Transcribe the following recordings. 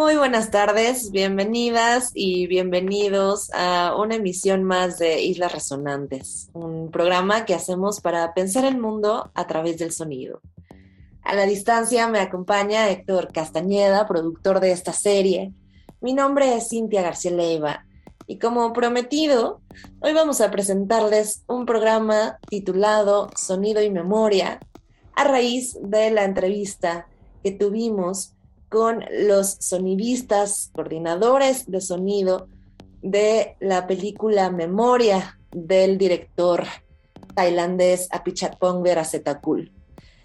Muy buenas tardes, bienvenidas y bienvenidos a una emisión más de Islas Resonantes, un programa que hacemos para pensar el mundo a través del sonido. A la distancia me acompaña Héctor Castañeda, productor de esta serie. Mi nombre es Cintia García Leiva y como prometido, hoy vamos a presentarles un programa titulado Sonido y Memoria a raíz de la entrevista que tuvimos con los sonidistas, coordinadores de sonido de la película Memoria del director tailandés Apichatpong Verasetakul.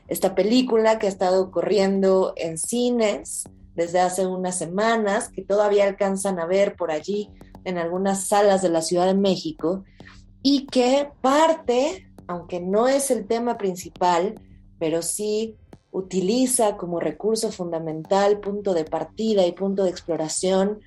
Esta película que ha estado corriendo en cines desde hace unas semanas, que todavía alcanzan a ver por allí en algunas salas de la Ciudad de México, y que parte, aunque no es el tema principal, pero sí utiliza como recurso fundamental, punto de partida y punto de exploración,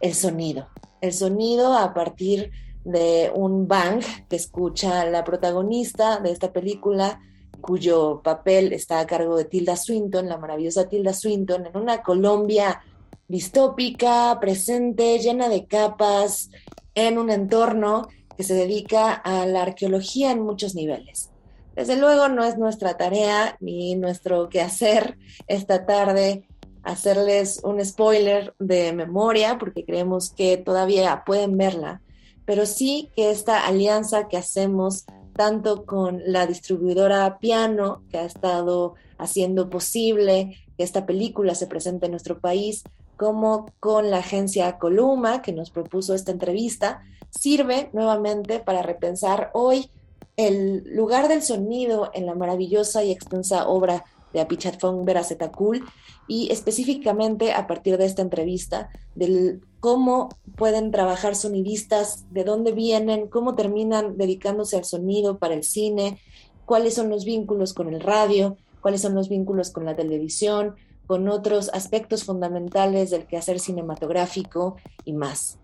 el sonido. El sonido a partir de un bang que escucha la protagonista de esta película, cuyo papel está a cargo de Tilda Swinton, la maravillosa Tilda Swinton, en una Colombia distópica, presente, llena de capas, en un entorno que se dedica a la arqueología en muchos niveles. Desde luego no es nuestra tarea ni nuestro quehacer esta tarde hacerles un spoiler de memoria porque creemos que todavía pueden verla, pero sí que esta alianza que hacemos tanto con la distribuidora Piano, que ha estado haciendo posible que esta película se presente en nuestro país, como con la agencia Columa, que nos propuso esta entrevista, sirve nuevamente para repensar hoy el lugar del sonido en la maravillosa y extensa obra de Apichatpong Verasetakul y específicamente a partir de esta entrevista del cómo pueden trabajar sonidistas, de dónde vienen, cómo terminan dedicándose al sonido para el cine, cuáles son los vínculos con el radio, cuáles son los vínculos con la televisión, con otros aspectos fundamentales del quehacer cinematográfico y más.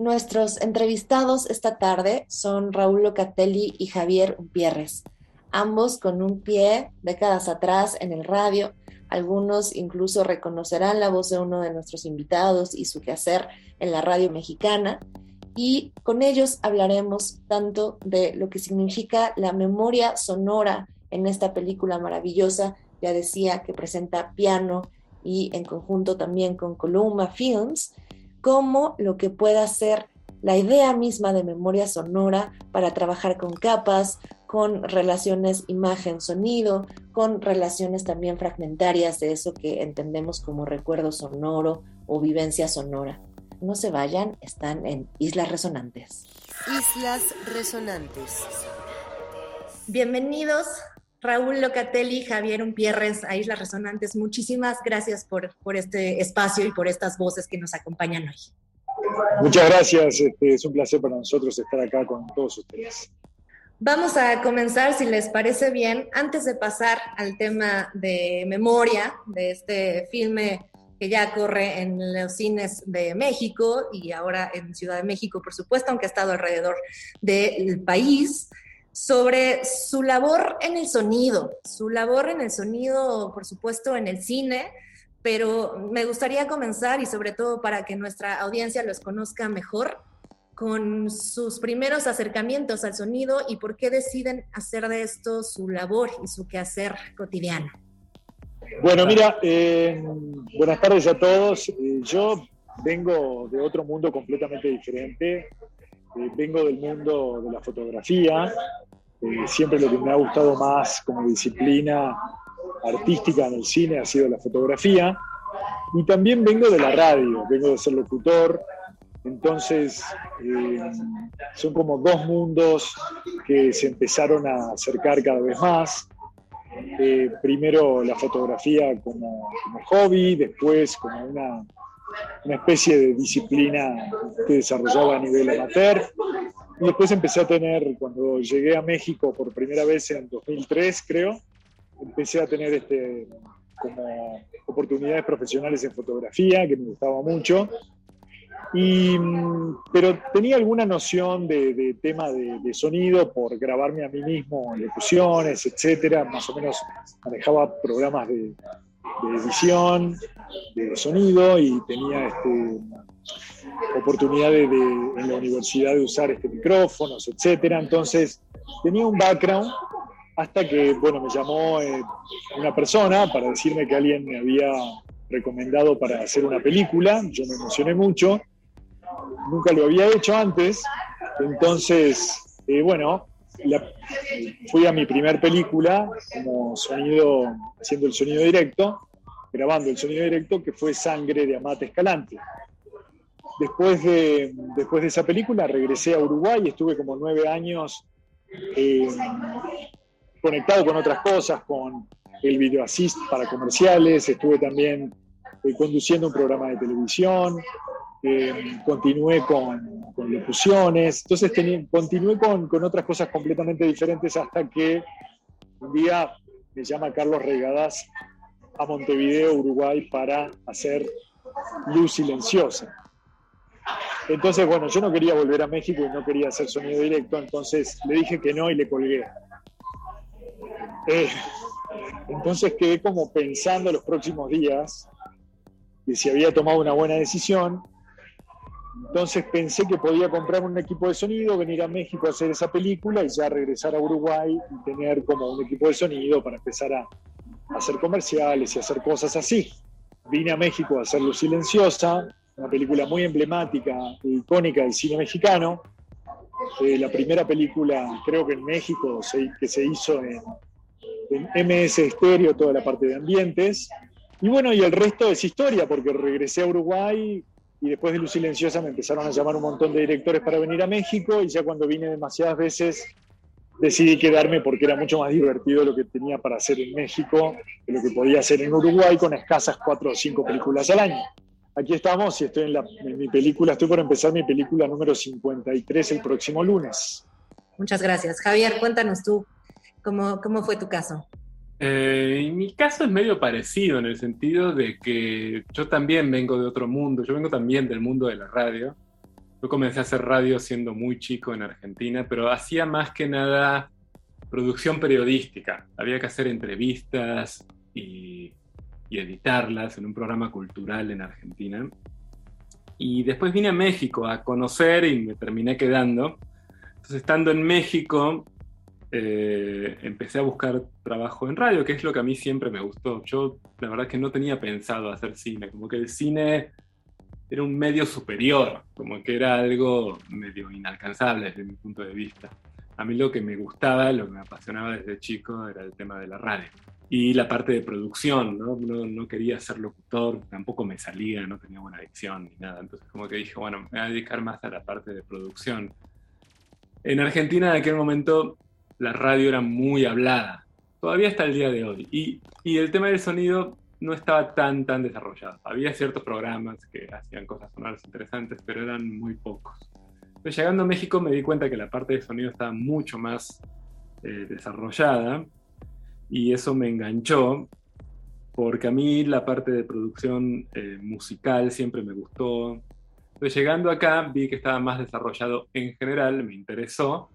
Nuestros entrevistados esta tarde son Raúl Locatelli y Javier Pierres, ambos con un pie décadas atrás en el radio. Algunos incluso reconocerán la voz de uno de nuestros invitados y su quehacer en la radio mexicana. Y con ellos hablaremos tanto de lo que significa la memoria sonora en esta película maravillosa, ya decía, que presenta piano y en conjunto también con Columna Films, como lo que pueda ser la idea misma de memoria sonora para trabajar con capas, con relaciones imagen-sonido, con relaciones también fragmentarias de eso que entendemos como recuerdo sonoro o vivencia sonora. No se vayan, están en Islas Resonantes. Islas Resonantes. Bienvenidos Raúl Locatelli, Javier Umpierres a Islas Resonantes, muchísimas gracias por, por este espacio y por estas voces que nos acompañan hoy. Muchas gracias, este, es un placer para nosotros estar acá con todos ustedes. Vamos a comenzar, si les parece bien, antes de pasar al tema de memoria de este filme que ya corre en los cines de México y ahora en Ciudad de México, por supuesto, aunque ha estado alrededor del país sobre su labor en el sonido, su labor en el sonido, por supuesto, en el cine, pero me gustaría comenzar y sobre todo para que nuestra audiencia los conozca mejor con sus primeros acercamientos al sonido y por qué deciden hacer de esto su labor y su quehacer cotidiano. Bueno, mira, eh, buenas tardes a todos. Eh, yo vengo de otro mundo completamente diferente. Eh, vengo del mundo de la fotografía, eh, siempre lo que me ha gustado más como disciplina artística en el cine ha sido la fotografía, y también vengo de la radio, vengo de ser locutor, entonces eh, son como dos mundos que se empezaron a acercar cada vez más. eh, primero la fotografía como, hobby, después como una, una, especie de disciplina que desarrollaba a nivel amateur. Y después empecé a tener, cuando llegué a México por primera vez en 2003, creo, empecé a tener este, como oportunidades profesionales en fotografía, que me gustaba mucho. Y, pero tenía alguna noción de, tema de, sonido por grabarme a mí mismo locuciones, etcétera. Más o menos manejaba programas de, edición, de sonido y tenía este, oportunidad en la universidad de usar este, micrófonos, etcétera. Entonces tenía un background hasta que, bueno, me llamó eh, una persona para decirme que alguien me había recomendado para hacer una película. Yo me emocioné mucho nunca lo había hecho antes, entonces, eh, bueno, fui a mi primer película como sonido, haciendo el sonido directo, grabando el sonido directo, que fue Sangre de Amate Escalante. Después de, después de esa película regresé a Uruguay, estuve como nueve años eh, conectado con otras cosas, con el video assist para comerciales, estuve también eh, conduciendo un programa de televisión, eh, continué con, con, locuciones, entonces continué con, con, otras cosas completamente diferentes hasta que un día me llama Carlos Regadas a Montevideo, Uruguay, para hacer Luz Silenciosa. Entonces, bueno, yo no quería volver a México y no quería hacer sonido directo, entonces le dije que no y le colgué. Eh, entonces quedé como pensando los próximos días de si había tomado una buena decisión entonces pensé que podía comprar un equipo de sonido, venir a México a hacer esa película y ya regresar a Uruguay y tener como un equipo de sonido para empezar a, hacer comerciales y hacer cosas así. Vine a México a hacerlo Silenciosa, una película muy emblemática e icónica del cine mexicano. Eh, la primera película, creo que en México, que se hizo en, en MS Stereo, toda la parte de ambientes. Y bueno, y el resto es historia, porque regresé a Uruguay y después de Luz Silenciosa me empezaron a llamar un montón de directores para venir a México y ya cuando vine demasiadas veces decidí quedarme porque era mucho más divertido lo que tenía para hacer en México que lo que podía hacer en Uruguay con escasas cuatro o cinco películas al año. Aquí estamos y estoy en, en mi película, estoy por empezar mi película número 53 el próximo lunes. Muchas gracias. Javier, cuéntanos tú, ¿cómo, cómo fue tu caso? Eh, en mi caso es medio parecido en el sentido de que yo también vengo de otro mundo, yo vengo también del mundo de la radio. Yo comencé a hacer radio siendo muy chico en Argentina, pero hacía más que nada producción periodística. Había que hacer entrevistas y, y editarlas en un programa cultural en Argentina. Y después vine a México a conocer y me terminé quedando. Entonces, estando en México, eh, empecé a buscar trabajo en radio, que es lo que a mí siempre me gustó. Yo la verdad que no tenía pensado hacer cine, como que el cine era un medio superior, como que era algo medio inalcanzable desde mi punto de vista. A mí lo que me gustaba, lo que me apasionaba desde chico era el tema de la radio. Y la parte de producción, ¿no? No, no quería ser locutor, tampoco me salía, no tenía buena dicción ni nada. Entonces como que dije, bueno, me voy a dedicar más a la parte de producción. En Argentina en aquel momento la radio era muy hablada, todavía hasta el día de hoy. Y, el tema del sonido no estaba tan, tan desarrollado. Había ciertos programas que hacían cosas sonoras interesantes, pero eran muy pocos. Pero llegando a México me di cuenta que la parte de sonido estaba mucho más eh, desarrollada y eso me enganchó porque a mí la parte de producción eh, musical siempre me gustó. Entonces llegando acá vi que estaba más desarrollado en general, me interesó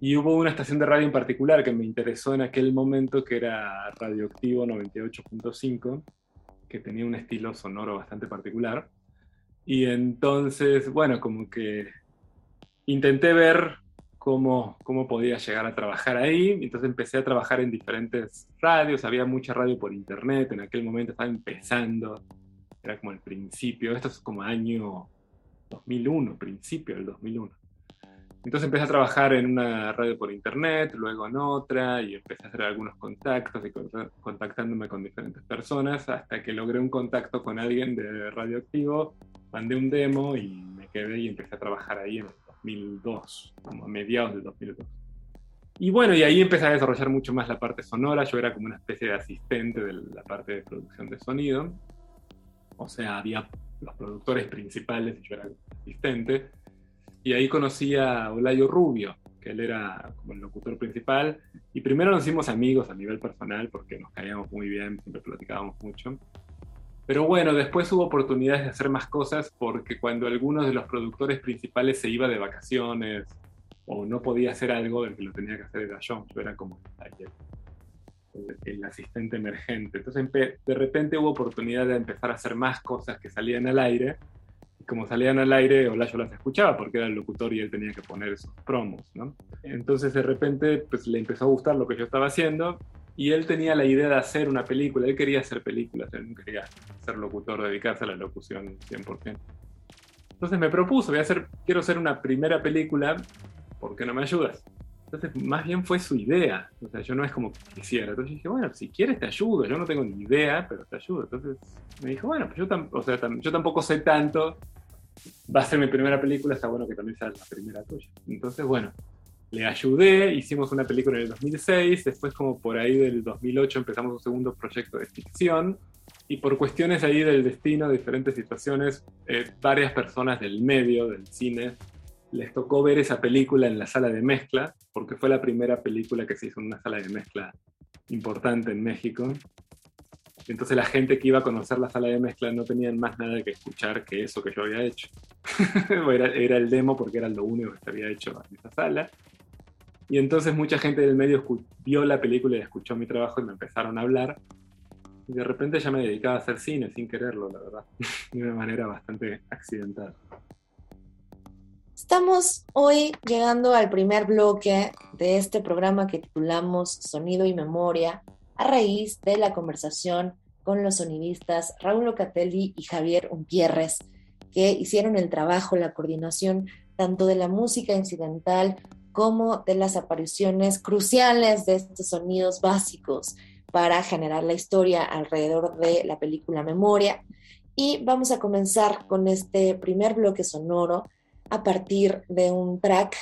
y hubo una estación de radio en particular que me interesó en aquel momento, que era Radioactivo 98.5, que tenía un estilo sonoro bastante particular. Y entonces, bueno, como que intenté ver cómo, cómo podía llegar a trabajar ahí. Entonces empecé a trabajar en diferentes radios, había mucha radio por internet, en aquel momento estaba empezando, era como el principio, esto es como año 2001, principio del 2001. Entonces empecé a trabajar en una radio por internet, luego en otra, y empecé a hacer algunos contactos y contactándome con diferentes personas, hasta que logré un contacto con alguien de Radioactivo, mandé un demo y me quedé y empecé a trabajar ahí en el 2002, como a mediados del 2002. Y bueno, y ahí empecé a desarrollar mucho más la parte sonora. Yo era como una especie de asistente de la parte de producción de sonido. O sea, había los productores principales y yo era asistente. Y ahí conocí a Olayo Rubio, que él era como el locutor principal. Y primero nos hicimos amigos a nivel personal porque nos caíamos muy bien, siempre platicábamos mucho. Pero bueno, después hubo oportunidades de hacer más cosas porque cuando algunos de los productores principales se iba de vacaciones o no podía hacer algo, el que lo tenía que hacer era yo. Yo era como el, el asistente emergente. Entonces de repente hubo oportunidad de empezar a hacer más cosas que salían al aire. Como salían al aire, Hola yo las escuchaba porque era el locutor y él tenía que poner esos promos, ¿no? Entonces de repente pues le empezó a gustar lo que yo estaba haciendo y él tenía la idea de hacer una película, él quería hacer películas, él no quería ser locutor, dedicarse a la locución 100%. Entonces me propuso, voy a hacer, quiero hacer una primera película, ¿por qué no me ayudas? Entonces, más bien fue su idea, o sea, yo no es como quisiera. Entonces dije, bueno, si quieres te ayudo, yo no tengo ni idea, pero te ayudo. Entonces me dijo, bueno, pues yo, o sea, yo tampoco sé tanto, va a ser mi primera película, está bueno que también sea la primera tuya. Entonces, bueno, le ayudé, hicimos una película en el 2006, después como por ahí del 2008 empezamos un segundo proyecto de ficción y por cuestiones ahí del destino, de diferentes situaciones, eh, varias personas del medio, del cine, les tocó ver esa película en la sala de mezcla, porque fue la primera película que se hizo en una sala de mezcla importante en México. Entonces la gente que iba a conocer la sala de mezcla no tenían más nada que escuchar que eso que yo había hecho. era, el demo porque era lo único que se había hecho en esa sala. Y entonces mucha gente del medio vio la película y escuchó mi trabajo y me empezaron a hablar. Y de repente ya me dedicaba a hacer cine sin quererlo, la verdad. de una manera bastante accidental. Estamos hoy llegando al primer bloque de este programa que titulamos Sonido y Memoria, a raíz de la conversación con los sonidistas Raúl Locatelli y Javier Umpierres, que hicieron el trabajo, la coordinación tanto de la música incidental como de las apariciones cruciales de estos sonidos básicos para generar la historia alrededor de la película Memoria. Y vamos a comenzar con este primer bloque sonoro a partir de un track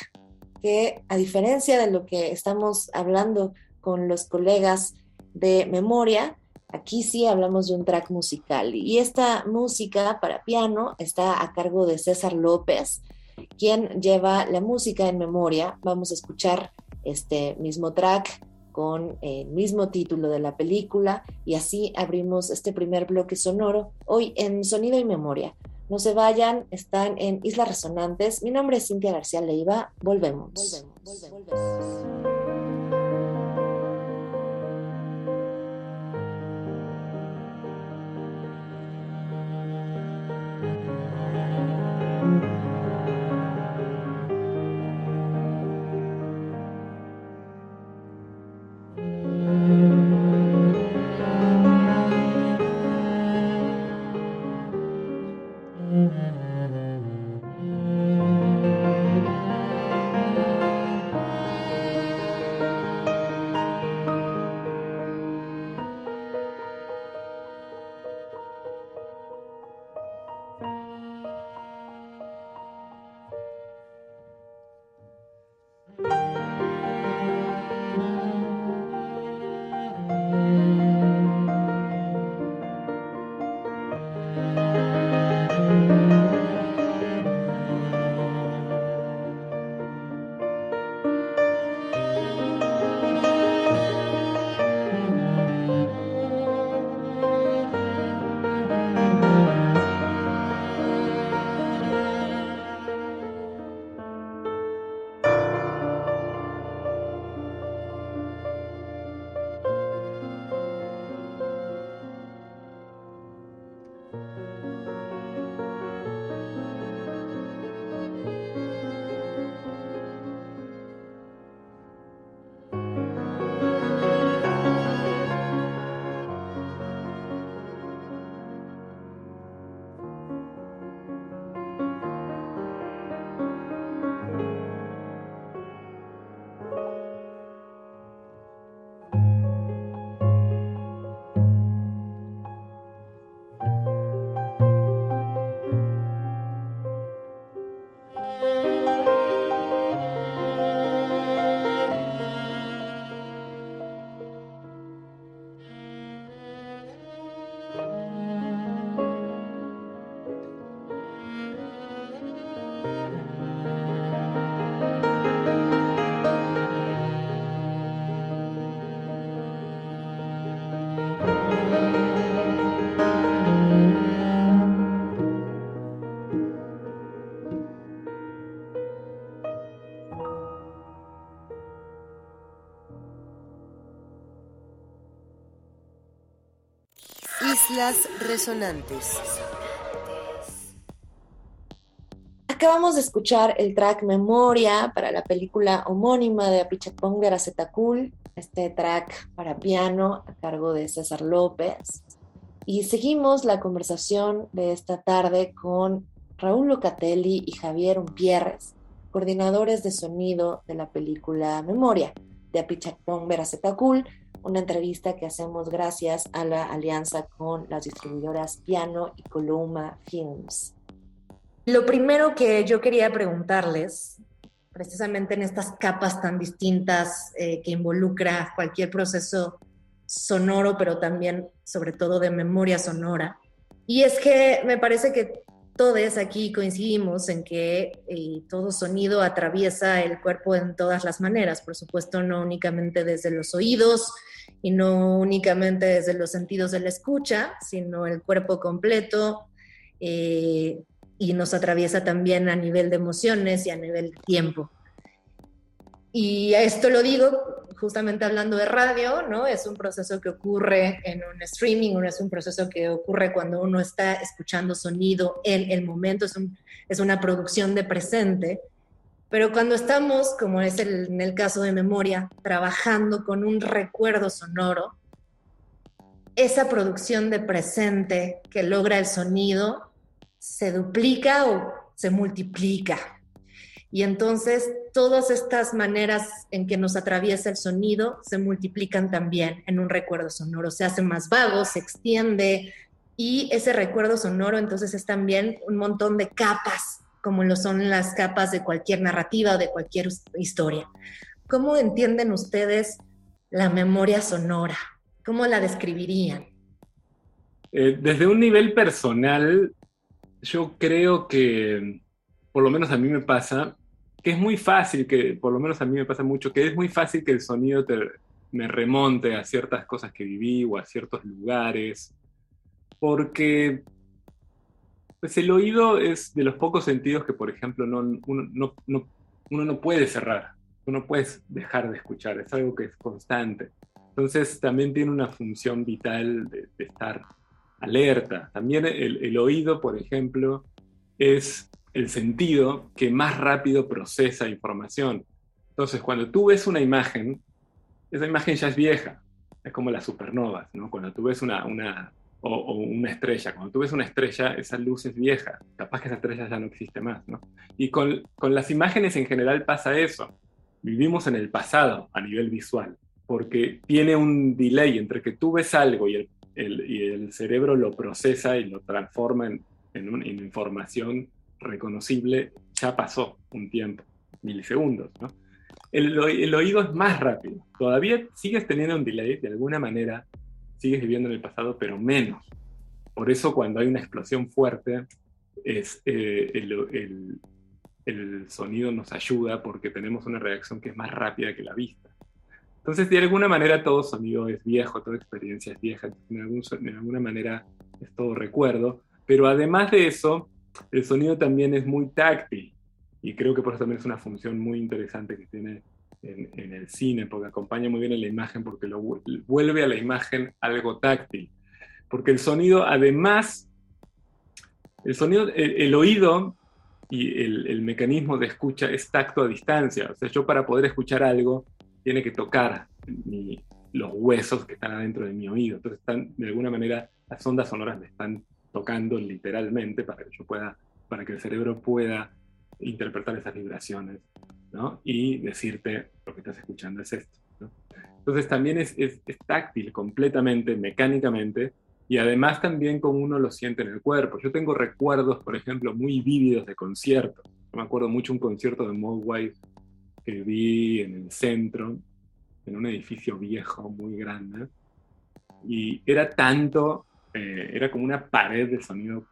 que, a diferencia de lo que estamos hablando con los colegas de Memoria, aquí sí hablamos de un track musical. Y esta música para piano está a cargo de César López, quien lleva la música en memoria. Vamos a escuchar este mismo track con el mismo título de la película y así abrimos este primer bloque sonoro hoy en Sonido y Memoria. No se vayan, están en Islas Resonantes. Mi nombre es Cintia García Leiva. Volvemos. volvemos, volvemos. Islas Resonantes. Acabamos de escuchar el track Memoria para la película homónima de Apichatpong Veracetakul, este track para piano a cargo de César López. Y seguimos la conversación de esta tarde con Raúl Locatelli y Javier Umpierres, coordinadores de sonido de la película Memoria de Apichatpong Veracetakul, una entrevista que hacemos gracias a la alianza con las distribuidoras Piano y Coloma Films. Lo primero que yo quería preguntarles, precisamente en estas capas tan distintas eh, que involucra cualquier proceso sonoro, pero también sobre todo de memoria sonora, y es que me parece que todos aquí coincidimos en que eh, todo sonido atraviesa el cuerpo en todas las maneras, por supuesto no únicamente desde los oídos y no únicamente desde los sentidos de la escucha, sino el cuerpo completo eh, y nos atraviesa también a nivel de emociones y a nivel de tiempo. Y esto lo digo justamente hablando de radio, ¿no? Es un proceso que ocurre en un streaming, es un proceso que ocurre cuando uno está escuchando sonido en el momento, es, es una producción de presente. Pero cuando estamos, como es en el caso de memoria, trabajando con un recuerdo sonoro, esa producción de presente que logra el sonido se duplica o se multiplica. Y entonces todas estas maneras en que nos atraviesa el sonido se multiplican también en un recuerdo sonoro. Se hace más vago, se extiende y ese recuerdo sonoro entonces es también un montón de capas, como lo son las capas de cualquier narrativa o de cualquier historia. ¿Cómo entienden ustedes la memoria sonora? ¿Cómo la describirían? Eh, desde un nivel personal, yo creo que, por lo menos a mí me pasa, que es muy fácil, que por lo menos a mí me pasa mucho, que es muy fácil que el sonido me remonte a ciertas cosas que viví o a ciertos lugares, porque pues el oído es de los pocos sentidos que, por ejemplo, no, uno, no, no, uno no puede cerrar, uno no puede dejar de escuchar, es algo que es constante. Entonces también tiene una función vital de, estar alerta. También el, oído, por ejemplo, es el sentido que más rápido procesa información. Entonces, cuando tú ves una imagen, esa imagen ya es vieja, es como las supernovas, ¿no? Cuando tú ves una, una o, una estrella, cuando tú ves una estrella, esa luz es vieja, capaz que esa estrella ya no existe más, ¿no? Y con, con las imágenes en general pasa eso. Vivimos en el pasado a nivel visual, porque tiene un delay entre que tú ves algo y el, y el cerebro lo procesa y lo transforma en, en información reconocible, ya pasó un tiempo, milisegundos. El, oído es más rápido. Todavía sigues teniendo un delay, de alguna manera sigues viviendo en el pasado, pero menos. Por eso cuando hay una explosión fuerte, es, eh, el, sonido nos ayuda porque tenemos una reacción que es más rápida que la vista. Entonces, de alguna manera, todo sonido es viejo, toda experiencia es vieja, de, de alguna manera es todo recuerdo. Pero además de eso, el sonido también es muy táctil y creo que por eso también es una función muy interesante que tiene en, el cine, porque acompaña muy bien a la imagen, porque lo vuelve a la imagen algo táctil. Porque el sonido, además, el sonido, el, oído y el, mecanismo de escucha es tacto a distancia. O sea, yo para poder escuchar algo, tiene que tocar los huesos que están adentro de mi oído. Entonces, están, de alguna manera, las ondas sonoras me están tocando literalmente para que yo pueda, para que el cerebro pueda interpretar esas vibraciones, ¿no? Y decirte lo que estás escuchando es esto, ¿no? Entonces también es, es, táctil completamente, mecánicamente, y además también como uno lo siente en el cuerpo. Yo tengo recuerdos, por ejemplo, muy vívidos de conciertos. me acuerdo mucho un concierto de Mogwai que vi en el centro, en un edificio viejo, muy grande, y era tanto eh, era como una pared de sonido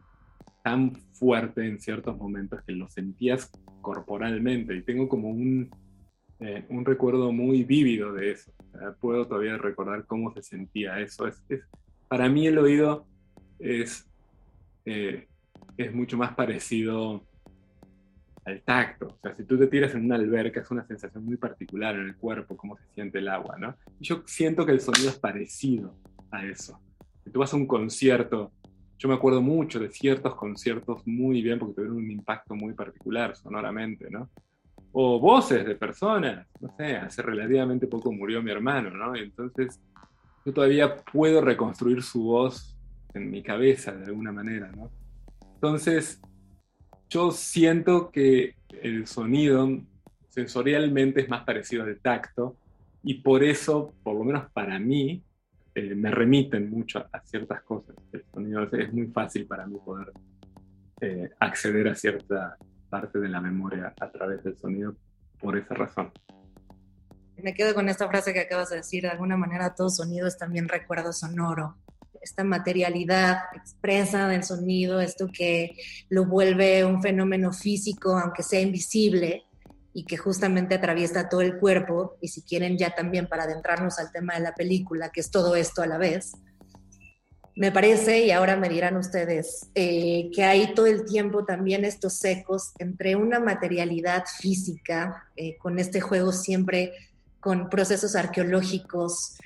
tan fuerte en ciertos momentos que lo sentías corporalmente y tengo como un, eh, un recuerdo muy vívido de eso. puedo todavía recordar cómo se sentía eso. Es, para mí el oído es, eh, es mucho más parecido al tacto. O sea, si tú te tiras en una alberca es una sensación muy particular en el cuerpo, cómo se siente el agua, ¿no? yo siento que el sonido es parecido a eso. Si tú vas a un concierto, yo me acuerdo mucho de ciertos conciertos muy bien porque tuvieron un impacto muy particular sonoramente, ¿no? O voces de personas, no sé, hace relativamente poco murió mi hermano, ¿no? Y entonces yo todavía puedo reconstruir su voz en mi cabeza de alguna manera, ¿no? Entonces, yo siento que el sonido sensorialmente es más parecido al tacto y por eso, por lo menos para mí, eh, me remiten mucho a, ciertas cosas. El sonido es muy fácil para mí poder eh, acceder a cierta parte de la memoria a través del sonido por esa razón. Me quedo con esta frase que acabas de decir, de alguna manera todo sonido es también recuerdo sonoro. Esta materialidad expresa del sonido, esto que lo vuelve un fenómeno físico, aunque sea invisible, y que justamente atraviesa todo el cuerpo, y si quieren ya también para adentrarnos al tema de la película, que es todo esto a la vez, me parece, y ahora me dirán ustedes, eh, que hay todo el tiempo también estos ecos entre una materialidad física, eh, con este juego siempre con procesos arqueológicos,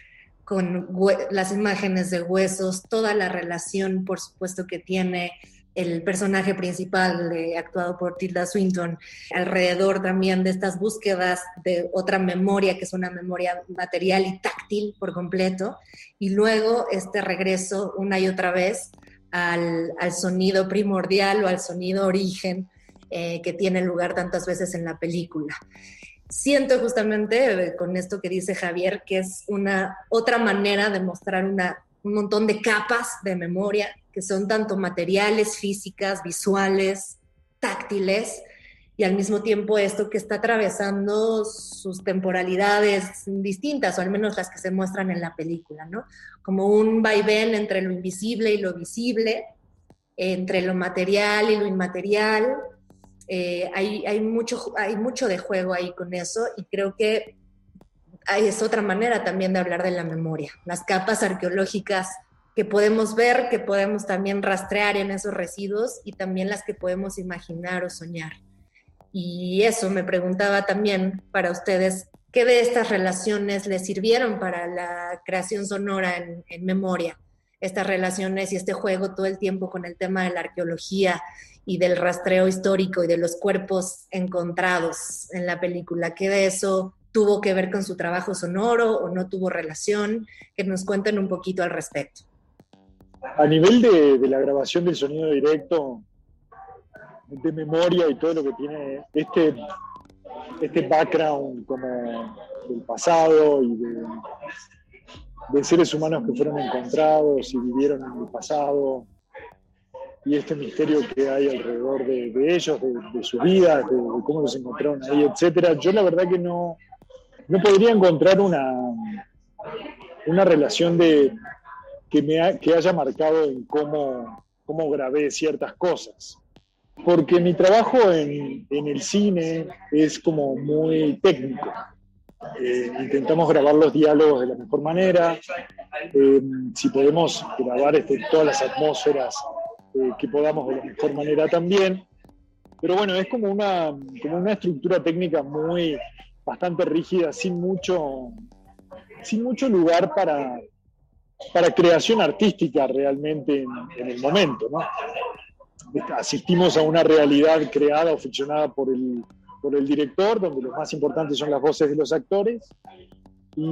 con las imágenes de huesos, toda la relación, por supuesto, que tiene el personaje principal eh, actuado por Tilda Swinton, alrededor también de estas búsquedas de otra memoria, que es una memoria material y táctil por completo, y luego este regreso una y otra vez al, sonido primordial o al sonido origen eh, que tiene lugar tantas veces en la película. Siento justamente eh, con esto que dice Javier que es una otra manera de mostrar una, un montón de capas de memoria que son tanto materiales, físicas, visuales, táctiles, y al mismo tiempo esto que está atravesando sus temporalidades distintas, o al menos las que se muestran en la película, ¿no? Como un vaivén entre lo invisible y lo visible, entre lo material y lo inmaterial. Eh, hay, hay, mucho, hay mucho de juego ahí con eso y creo que es otra manera también de hablar de la memoria. Las capas arqueológicas que podemos ver, que podemos también rastrear en esos residuos y también las que podemos imaginar o soñar. Y eso me preguntaba también para ustedes, ¿qué de estas relaciones les sirvieron para la creación sonora en, en memoria? Estas relaciones y este juego todo el tiempo con el tema de la arqueología y del rastreo histórico y de los cuerpos encontrados en la película. ¿Qué de eso tuvo que ver con su trabajo sonoro o no tuvo relación? Que nos cuenten un poquito al respecto. A nivel de, la grabación del sonido directo, de memoria y todo lo que tiene este, este background como del pasado y de, seres humanos que fueron encontrados y vivieron en el pasado y este misterio que hay alrededor de, ellos, de, su vida, de, cómo los encontraron ahí, etcétera. Yo la verdad que no, no podría encontrar una, una relación de, que, me que haya marcado en cómo, cómo grabé ciertas cosas. Porque mi trabajo en, en el cine es como muy técnico. Eh, intentamos grabar los diálogos de la mejor manera. Eh, si podemos grabar este, todas las atmósferas eh, que podamos de la mejor manera también. Pero bueno, es como una, como una estructura técnica muy bastante rígida, sin mucho, sin mucho lugar para, para creación artística realmente en, el momento. ¿no? Asistimos a una realidad creada o ficcionada por el, por el director, donde lo más importantes son las voces de los actores, y,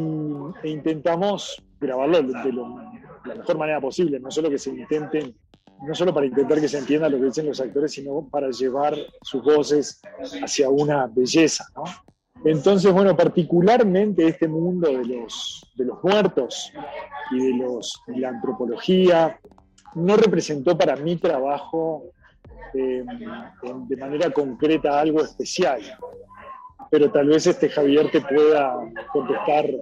e intentamos grabarlo de, la mejor manera posible, no solo que se intenten no solo para intentar que se entienda lo que dicen los actores, sino para llevar sus voces hacia una belleza, ¿no? Entonces, bueno, particularmente este mundo de los, de los muertos y de, los, la antropología no representó para mi trabajo em, de manera concreta algo especial. Pero tal vez este Javier te pueda contestar eh,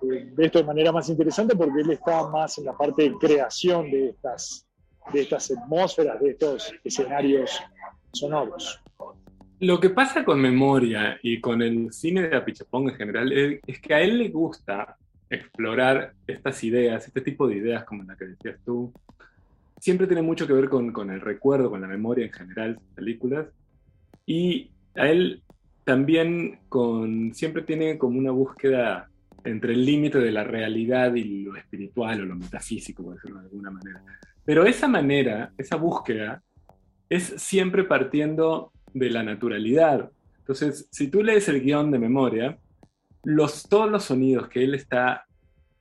de esto de manera más interesante porque él está más en la parte de creación de estas, de estas atmósferas, de estos escenarios sonoros. Lo que pasa con Memoria y con el cine de Apichapong en general es, que a él le gusta explorar estas ideas, este tipo de ideas como la que decías tú. Siempre tiene mucho que ver con, el recuerdo, con la memoria en general, sus películas. Y a él también con, siempre tiene como una búsqueda entre el límite de la realidad y lo espiritual o lo metafísico, por decirlo de alguna manera. Pero esa manera, esa búsqueda, es siempre partiendo de la naturalidad. Entonces, si tú lees el guion de memoria, los, todos los sonidos que él está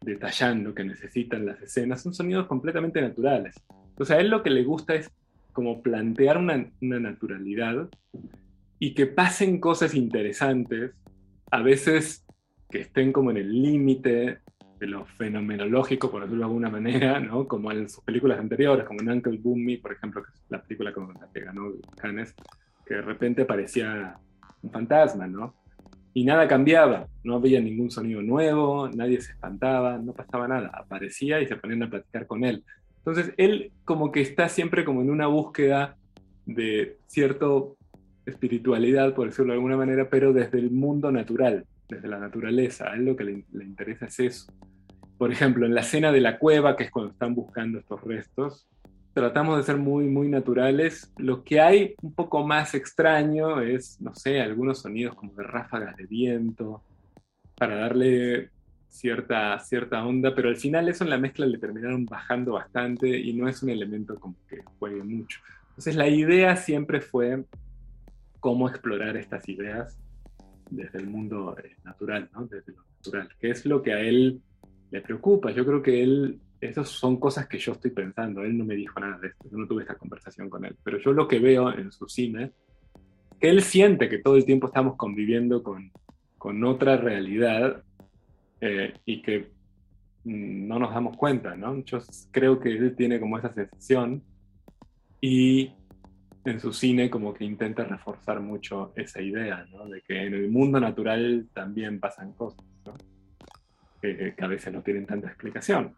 detallando que necesitan las escenas son sonidos completamente naturales. Entonces, a él lo que le gusta es como plantear una, una naturalidad y que pasen cosas interesantes, a veces que estén como en el límite de lo fenomenológico, por decirlo de alguna manera, ¿no? como en sus películas anteriores, como en Uncle Boomy, por ejemplo, que es la película con la que ganó Cannes, que de repente parecía un fantasma, ¿no? Y nada cambiaba, no había ningún sonido nuevo, nadie se espantaba, no pasaba nada, aparecía y se ponían a platicar con él. Entonces él como que está siempre como en una búsqueda de cierta espiritualidad, por decirlo de alguna manera, pero desde el mundo natural, desde la naturaleza. A él lo que le, le interesa es eso. Por ejemplo, en la escena de la cueva, que es cuando están buscando estos restos, tratamos de ser muy, muy naturales. Lo que hay un poco más extraño es, no sé, algunos sonidos como de ráfagas de viento, para darle cierta, cierta onda, pero al final eso en la mezcla le terminaron bajando bastante y no es un elemento como que juegue mucho. Entonces la idea siempre fue cómo explorar estas ideas desde el mundo eh, natural, ¿no? desde lo natural, que es lo que a él le preocupa. Yo creo que él, esas son cosas que yo estoy pensando, él no me dijo nada de esto, yo no tuve esta conversación con él, pero yo lo que veo en su cine, que él siente que todo el tiempo estamos conviviendo con, con otra realidad eh, y que mm, no nos damos cuenta, ¿no? Yo creo que él tiene como esa sensación y en su cine como que intenta reforzar mucho esa idea, ¿no? De que en el mundo natural también pasan cosas, ¿no? que, que a veces no tienen tanta explicación.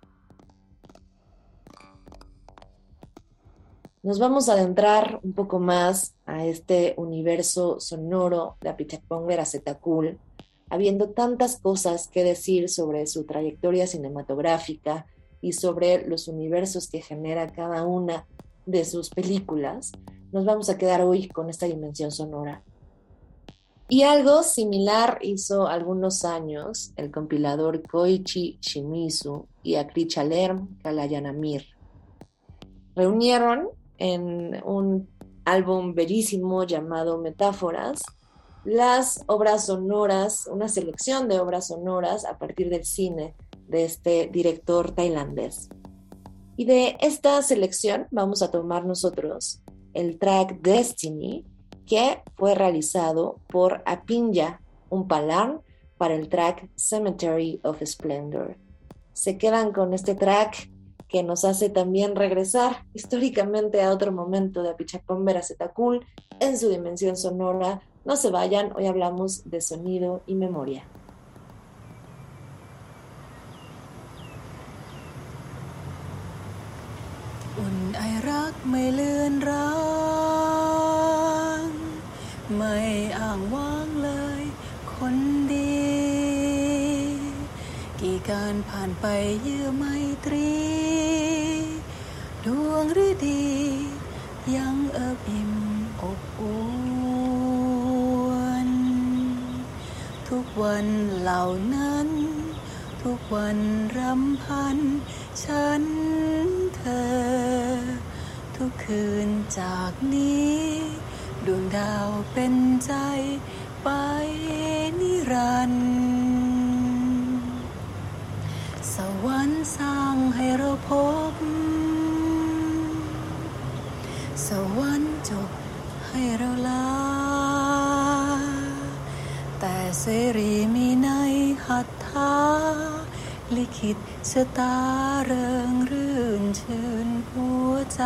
Nos vamos a adentrar un poco más a este universo sonoro de Apichapong Veracetakul, habiendo tantas cosas que decir sobre su trayectoria cinematográfica y sobre los universos que genera cada una de sus películas, nos vamos a quedar hoy con esta dimensión sonora. Y algo similar hizo algunos años el compilador Koichi Shimizu y Akricha Lerm Kalayanamir. Reunieron en un álbum bellísimo llamado Metáforas las obras sonoras, una selección de obras sonoras a partir del cine de este director tailandés. Y de esta selección vamos a tomar nosotros el track Destiny, que fue realizado por Apinya Umpalan para el track Cemetery of Splendor. Se quedan con este track que nos hace también regresar históricamente a otro momento de Apichapón Veracetakul en su dimensión sonora. No se vayan, hoy hablamos de sonido y memoria. กี่การผ่านไปเยื่อไมตรี ดวงฤดี ยังเอิบอิ่มอบอวนทุกวันเหล่านั้น ทุกวันรำพัน ฉันเธอ ทุกคืนจากนี้ ดวงดาวเป็นใจไปนิรันดร์ วรรค์สร้างให้เราพบ สวรรค์จบให้เราลา แต่เสรีมีในหัตถาลิขิตชะตาเริงรื่นชื่นหัวใจ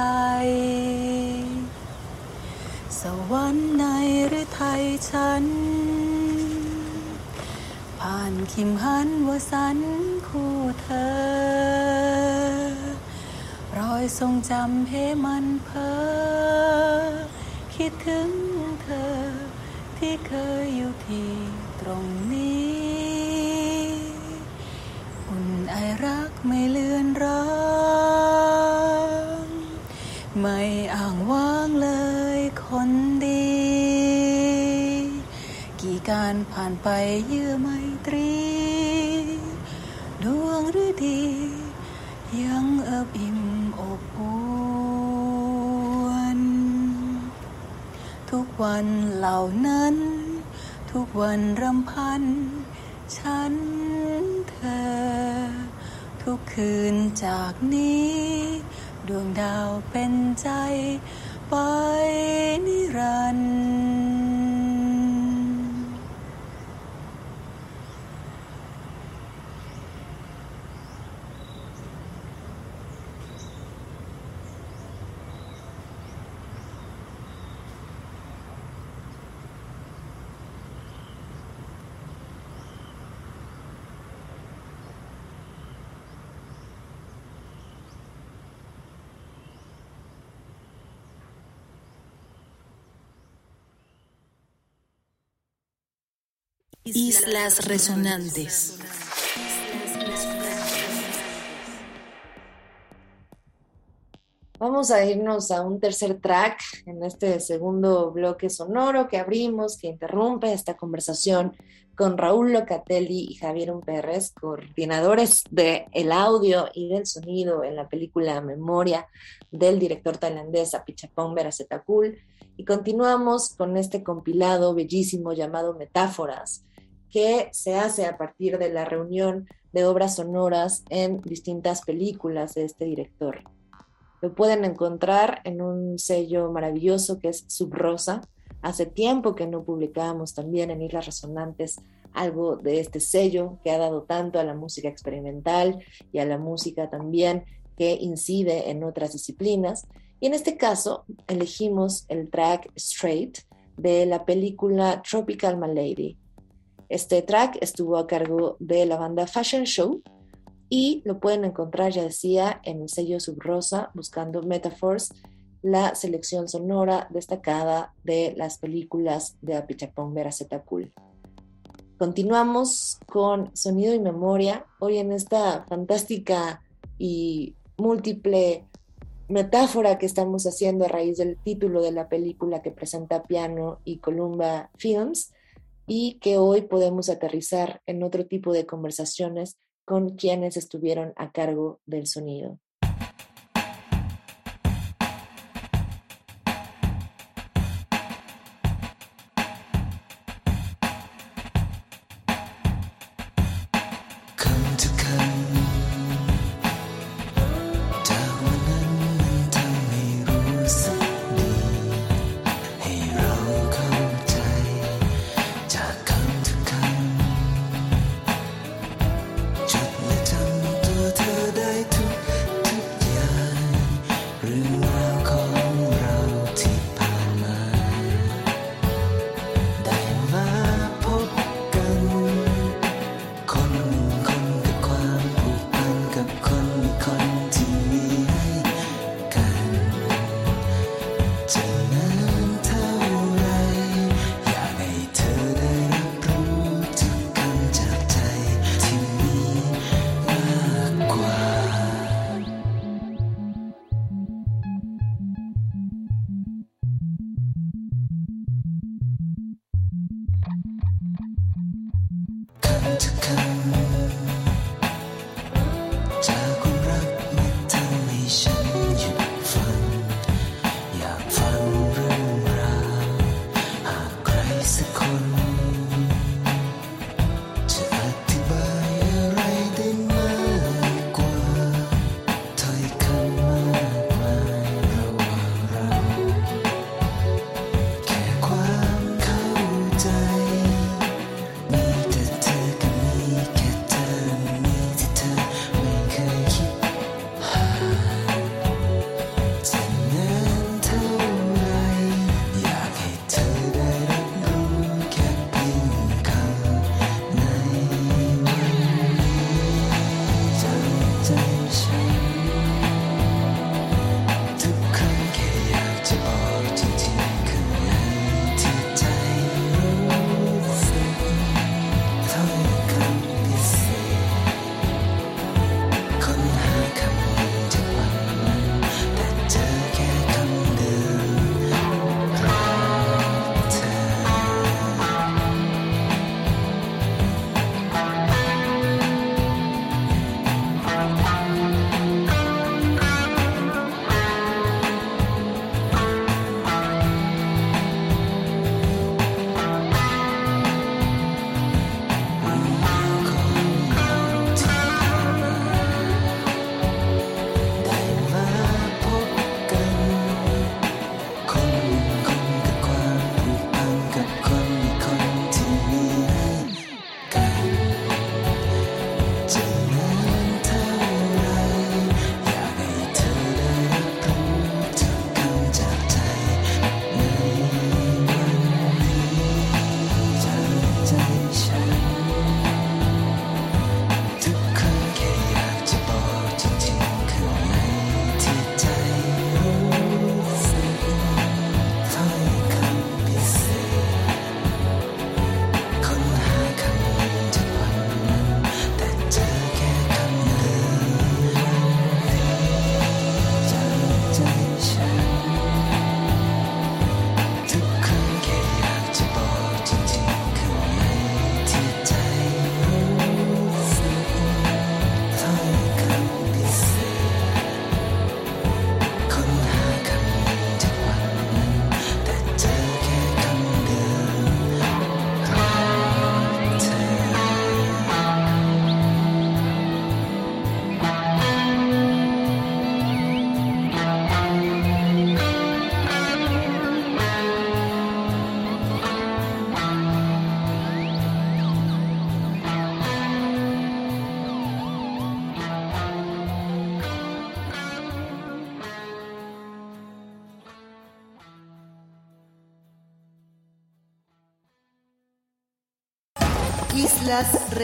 สวรรค์ในหรือไทยฉัน ผ่านคิมหันวสันคู่เธอ รอยทรงจำให้มันเพอคิดถึงเธอ ที่เคยอยู่ที่ตรงนี้อุ่นไอรักไม่เลือนรางไม่อ่างว้างเลยคนดี กี่การผ่านไปเยื่อไม ตรีฤดี ยังเอิบอิ่มอบอวนทุกวันเหล่านั้น ทุกวันรำพัน ฉันเธอ ทุกคืนจากนี้ ดวงดาวเป็นใจ ไปนิรันดร์ Islas Resonantes. Vamos a irnos a un tercer track en este segundo bloque sonoro que abrimos, que interrumpe esta conversación con Raúl Locatelli y Javier Pérez, coordinadores del el audio y del sonido en la película Memoria del director tailandés Apichapong Verasetakul. Y continuamos con este compilado bellísimo llamado Metáforas, que se hace a partir de la reunión de obras sonoras en distintas películas de este director. Lo pueden encontrar en un sello maravilloso que es Subrosa. Hace tiempo que no publicábamos también en Islas Resonantes algo de este sello que ha dado tanto a la música experimental y a la música también que incide en otras disciplinas. Y en este caso elegimos el track Straight de la película Tropical Malady. Este track estuvo a cargo de la banda Fashion Show y lo pueden encontrar, ya decía, en el sello Subrosa, buscando Metaphors, la selección sonora destacada de las películas de Apichapong Veracetakul. Continuamos con Sonido y Memoria, hoy en esta fantástica y múltiple metáfora que estamos haciendo a raíz del título de la película que presenta Piano y Columba Films y que hoy podemos aterrizar en otro tipo de conversaciones con quienes estuvieron a cargo del sonido.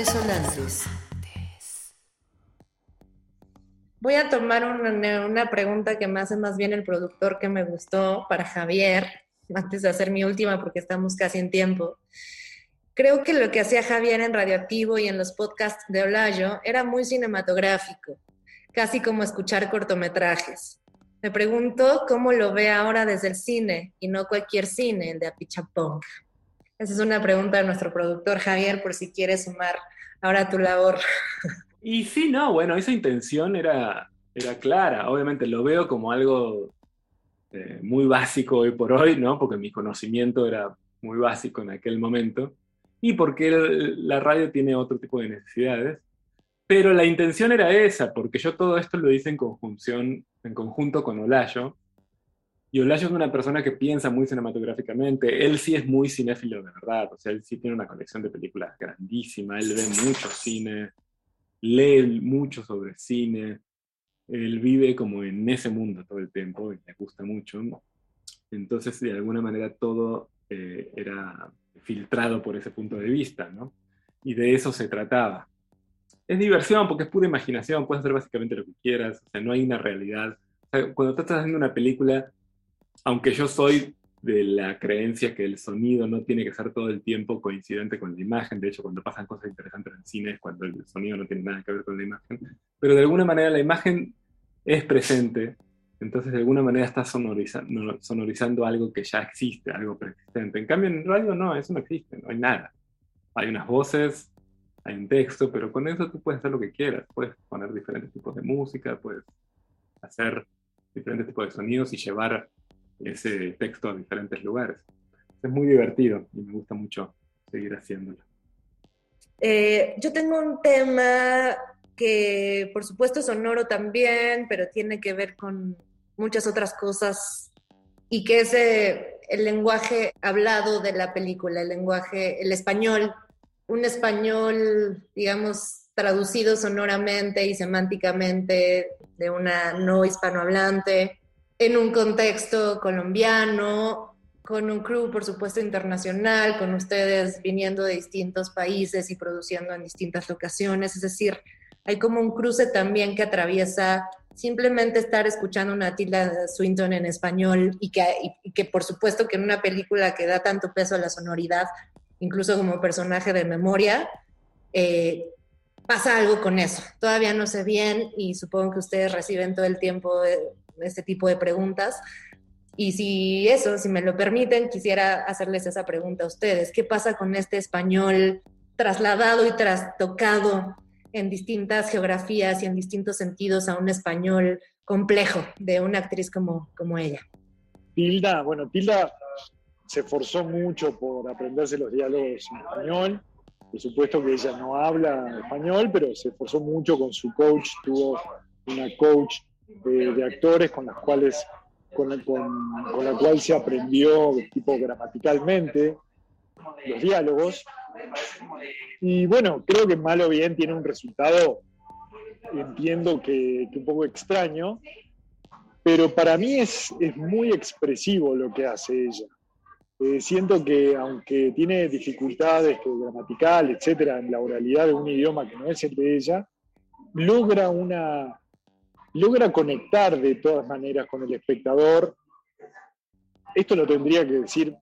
Resonantes. Voy a tomar una, una, pregunta que me hace más bien el productor que me gustó para Javier, antes de hacer mi última porque estamos casi en tiempo. Creo que lo que hacía Javier en Radioactivo y en los podcasts de Olayo era muy cinematográfico, casi como escuchar cortometrajes. Me pregunto cómo lo ve ahora desde el cine y no cualquier cine, el de Apichapong. Esa es una pregunta de nuestro productor Javier, por si quieres sumar ahora tu labor. Y sí, no, bueno, esa intención era, era clara. Obviamente lo veo como algo eh, muy básico hoy por hoy, ¿no? Porque mi conocimiento era muy básico en aquel momento y porque la radio tiene otro tipo de necesidades. Pero la intención era esa, porque yo todo esto lo hice en conjunción, en conjunto con Olayo. Y es una persona que piensa muy cinematográficamente. Él sí es muy cinéfilo de verdad. O sea, él sí tiene una colección de películas grandísima. Él ve mucho cine lee mucho sobre cine, él vive como en ese mundo todo el tiempo y le gusta mucho. Entonces, de alguna manera, todo eh, era filtrado por ese punto de vista, ¿no? Y de eso se trataba. Es diversión porque es pura imaginación, puedes hacer básicamente lo que quieras, o sea, no hay una realidad. cuando estás haciendo una película, aunque yo soy de la creencia que el sonido no tiene que ser todo el tiempo coincidente con la imagen. De hecho, cuando pasan cosas interesantes en el cine es cuando el sonido no tiene nada que ver con la imagen. Pero de alguna manera la imagen es presente, entonces de alguna manera está sonorizando, sonorizando algo que ya existe, algo preexistente. En cambio, en radio no, eso no existe, no hay nada. Hay unas voces, hay un texto, pero con eso tú puedes hacer lo que quieras. Puedes poner diferentes tipos de música, puedes hacer diferentes tipos de sonidos y llevar ese texto a diferentes lugares. Es muy divertido y me gusta mucho seguir haciéndolo. Eh, yo tengo un tema que por supuesto es sonoro también, pero tiene que ver con muchas otras cosas y que es eh, el lenguaje hablado de la película, el lenguaje, el español, un español, digamos, traducido sonoramente y semánticamente de una no hispanohablante en un contexto colombiano, con un crew, por supuesto, internacional, con ustedes viniendo de distintos países y produciendo en distintas locaciones. Es decir, hay como un cruce también que atraviesa simplemente estar escuchando una Tilda Swinton en español y que, que por supuesto que en una película que da tanto peso a la sonoridad, incluso como personaje de memoria, eh, pasa algo con eso. Todavía no sé bien y supongo que ustedes reciben todo el tiempo este tipo de preguntas. Y si eso, si me lo permiten, quisiera hacerles esa pregunta a ustedes. ¿Qué pasa con este español trasladado y trastocado en distintas geografías y en distintos sentidos a un español complejo de una actriz como, como ella? Tilda, bueno, Tilda se esforzó mucho por aprenderse los diálogos en español. Por supuesto que ella no habla español, pero se esforzó mucho con su coach. Tuvo una coach de, actores con las cuales con, con, la cual se aprendió tipo gramaticalmente los diálogos. Y bueno, creo que mal o bien tiene un resultado, entiendo que, un poco extraño, pero para mí es, es, muy expresivo lo que hace ella. Eh, siento que aunque tiene dificultades gramaticales, etcétera, en la oralidad de un idioma que no es el de ella, logra una, logra conectar de todas maneras con el espectador. Esto lo tendría que decir,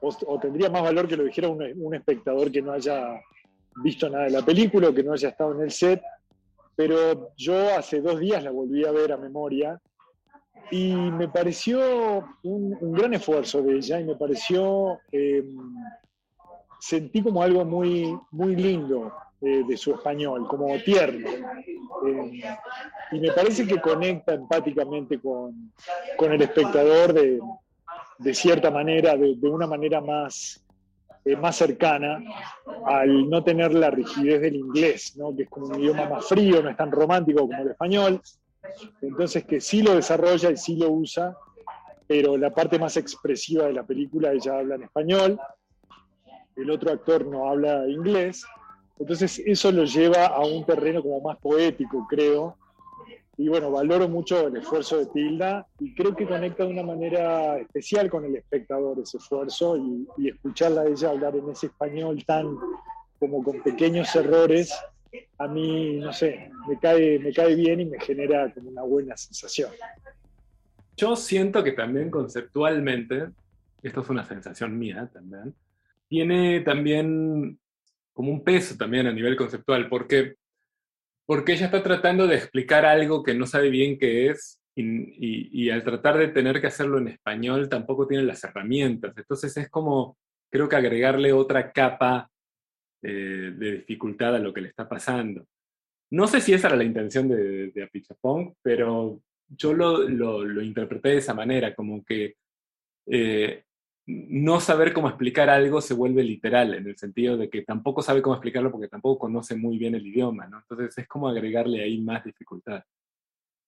o, tendría más valor que lo dijera un, espectador que no haya visto nada de la película o que no haya estado en el set, pero yo hace dos días la volví a ver a memoria y me pareció un, gran esfuerzo de ella y me pareció, em, sentí como algo muy, muy lindo eh, de su español, como tierno. Eh, y me parece que conecta empáticamente con, el espectador de, cierta manera, de, una manera más, eh, más cercana, al no tener la rigidez del inglés, ¿no? que es como un idioma más frío, no es tan romántico como el español. Entonces que sí lo desarrolla y sí lo usa, pero la parte más expresiva de la película ella habla en español, el otro actor no habla inglés, entonces eso lo lleva a un terreno como más poético, creo, y bueno, valoro mucho el esfuerzo de Tilda y creo que conecta de una manera especial con el espectador ese esfuerzo y, escucharla a ella hablar en ese español tan como con pequeños errores, a mí, no sé, me cae, me cae bien y me genera como una buena sensación. Yo siento que también conceptualmente, esto es una sensación mía también, tiene también como un peso también a nivel conceptual, porque, porque ella está tratando de explicar algo que no sabe bien qué es y, al tratar de tener que hacerlo en español tampoco tiene las herramientas. Entonces es como, creo que agregarle otra capa eh, de dificultad a lo que le está pasando. No sé si esa era la intención de, de Apichapong, pero yo lo, lo, interpreté de esa manera, como que eh, no saber cómo explicar algo se vuelve literal, en el sentido de que tampoco sabe cómo explicarlo porque tampoco conoce muy bien el idioma, ¿no? Entonces es como agregarle ahí más dificultad.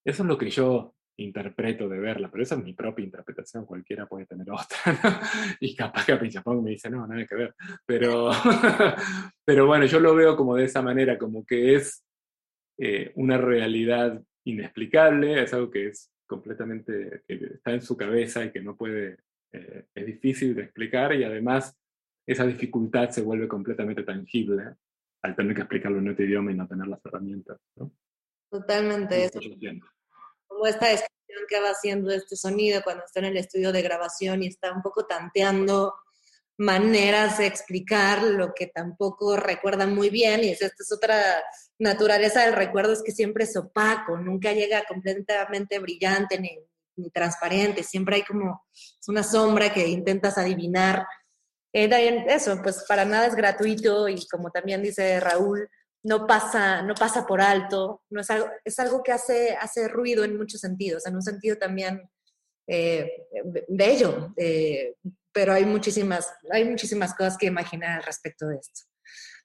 Eso es lo que yo interpreto de verla, pero esa es mi propia interpretación, cualquiera puede tener otra, ¿no? Y capaz que a Pinchapong me dice, no, nada que ver. Pero, pero bueno, yo lo veo como de esa manera, como que es eh, una realidad inexplicable, es algo que es completamente, que está en su cabeza y que no puede eh, es difícil de explicar y además esa dificultad se vuelve completamente tangible al tener que explicarlo en otro idioma y no tener las herramientas. Totalmente. Eso. Como esta descripción que va haciendo este sonido cuando está en el estudio de grabación y está un poco tanteando maneras de explicar lo que tampoco recuerda muy bien y esta es otra naturaleza del recuerdo es que siempre es opaco, nunca llega completamente brillante ni ni transparente, siempre hay como una sombra que intentas adivinar. Eh, eso, pues para nada es gratuito y como también dice Raúl, no pasa, no pasa por alto, no es algo, es algo que hace, hace ruido en muchos sentidos, en un sentido también eh, bello, eh, pero hay muchísimas, hay muchísimas cosas que imaginar al respecto de esto.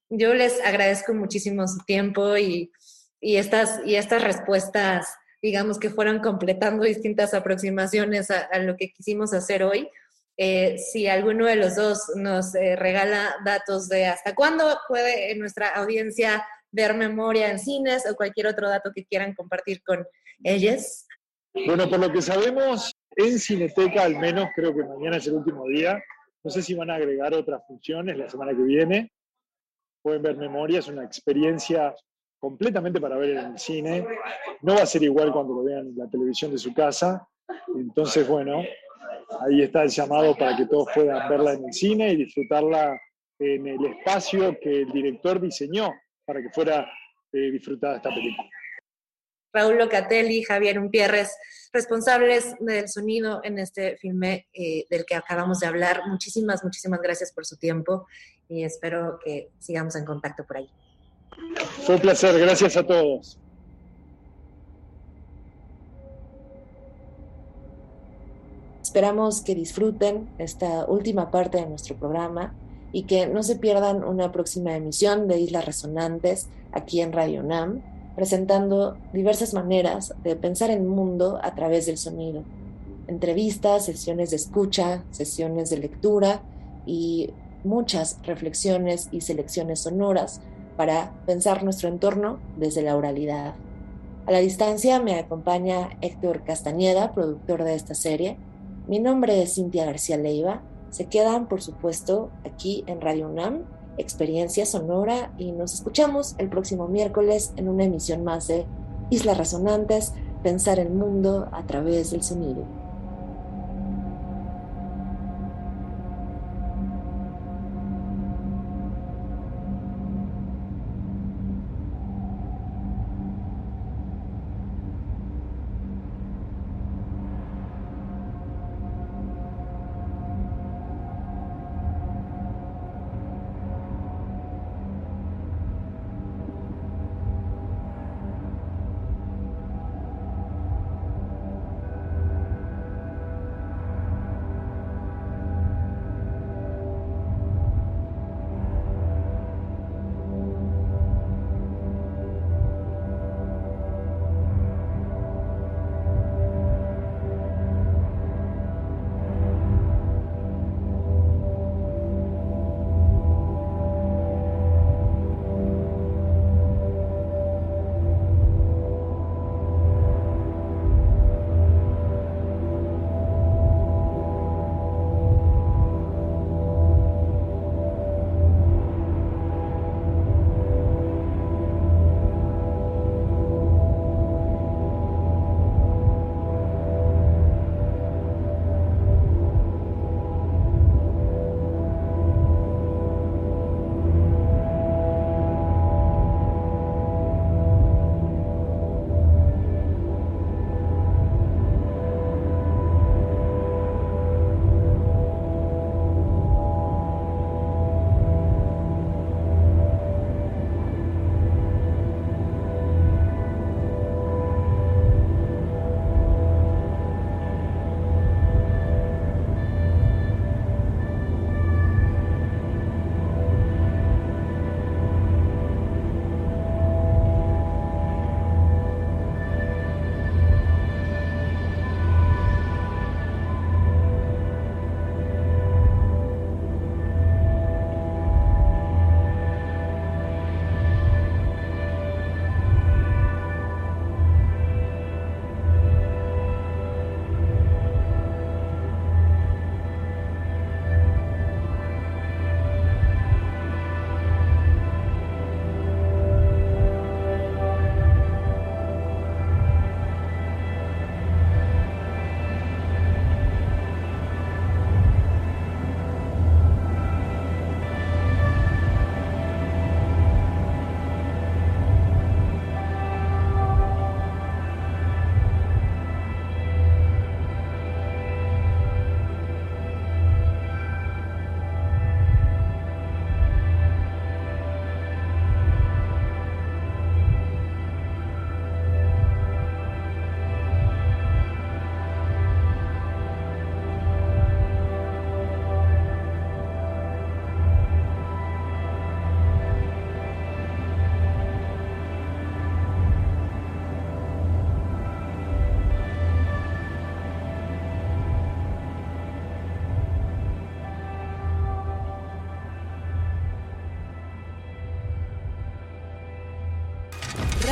Yo les agradezco muchísimo su tiempo y, y, estas, y estas respuestas digamos que fueron completando distintas aproximaciones a, lo que quisimos hacer hoy. Eh, si alguno de los dos nos eh, regala datos de hasta cuándo puede nuestra audiencia ver memoria en cines o cualquier otro dato que quieran compartir con ellos. Bueno, por lo que sabemos, en Cineteca al menos, creo que mañana es el último día. No sé si van a agregar otras funciones la semana que viene. Pueden ver memoria, es una experiencia completamente para ver en el cine. No va a ser igual cuando lo vean en la televisión de su casa. Entonces, bueno, ahí está el llamado para que todos puedan verla en el cine y disfrutarla en el espacio que el director diseñó para que fuera eh, disfrutada esta película. Raúl Locatelli, Javier Umpierres, responsables del sonido en este filme eh, del que acabamos de hablar. Muchísimas, muchísimas gracias por su tiempo y espero que sigamos en contacto por ahí. Fue un placer, gracias a todos. Esperamos que disfruten esta última parte de nuestro programa y que no se pierdan una próxima emisión de Islas Resonantes aquí en Radio NAM, presentando diversas maneras de pensar el mundo a través del sonido. Entrevistas, sesiones de escucha, sesiones de lectura y muchas reflexiones y selecciones sonoras para pensar nuestro entorno desde la oralidad. A la distancia me acompaña Héctor Castañeda, productor de esta serie. Mi nombre es Cintia García Leiva. Se quedan, por supuesto, aquí en Radio UNAM, Experiencia Sonora, y nos escuchamos el próximo miércoles en una emisión más de Islas Resonantes, Pensar el Mundo a través del sonido.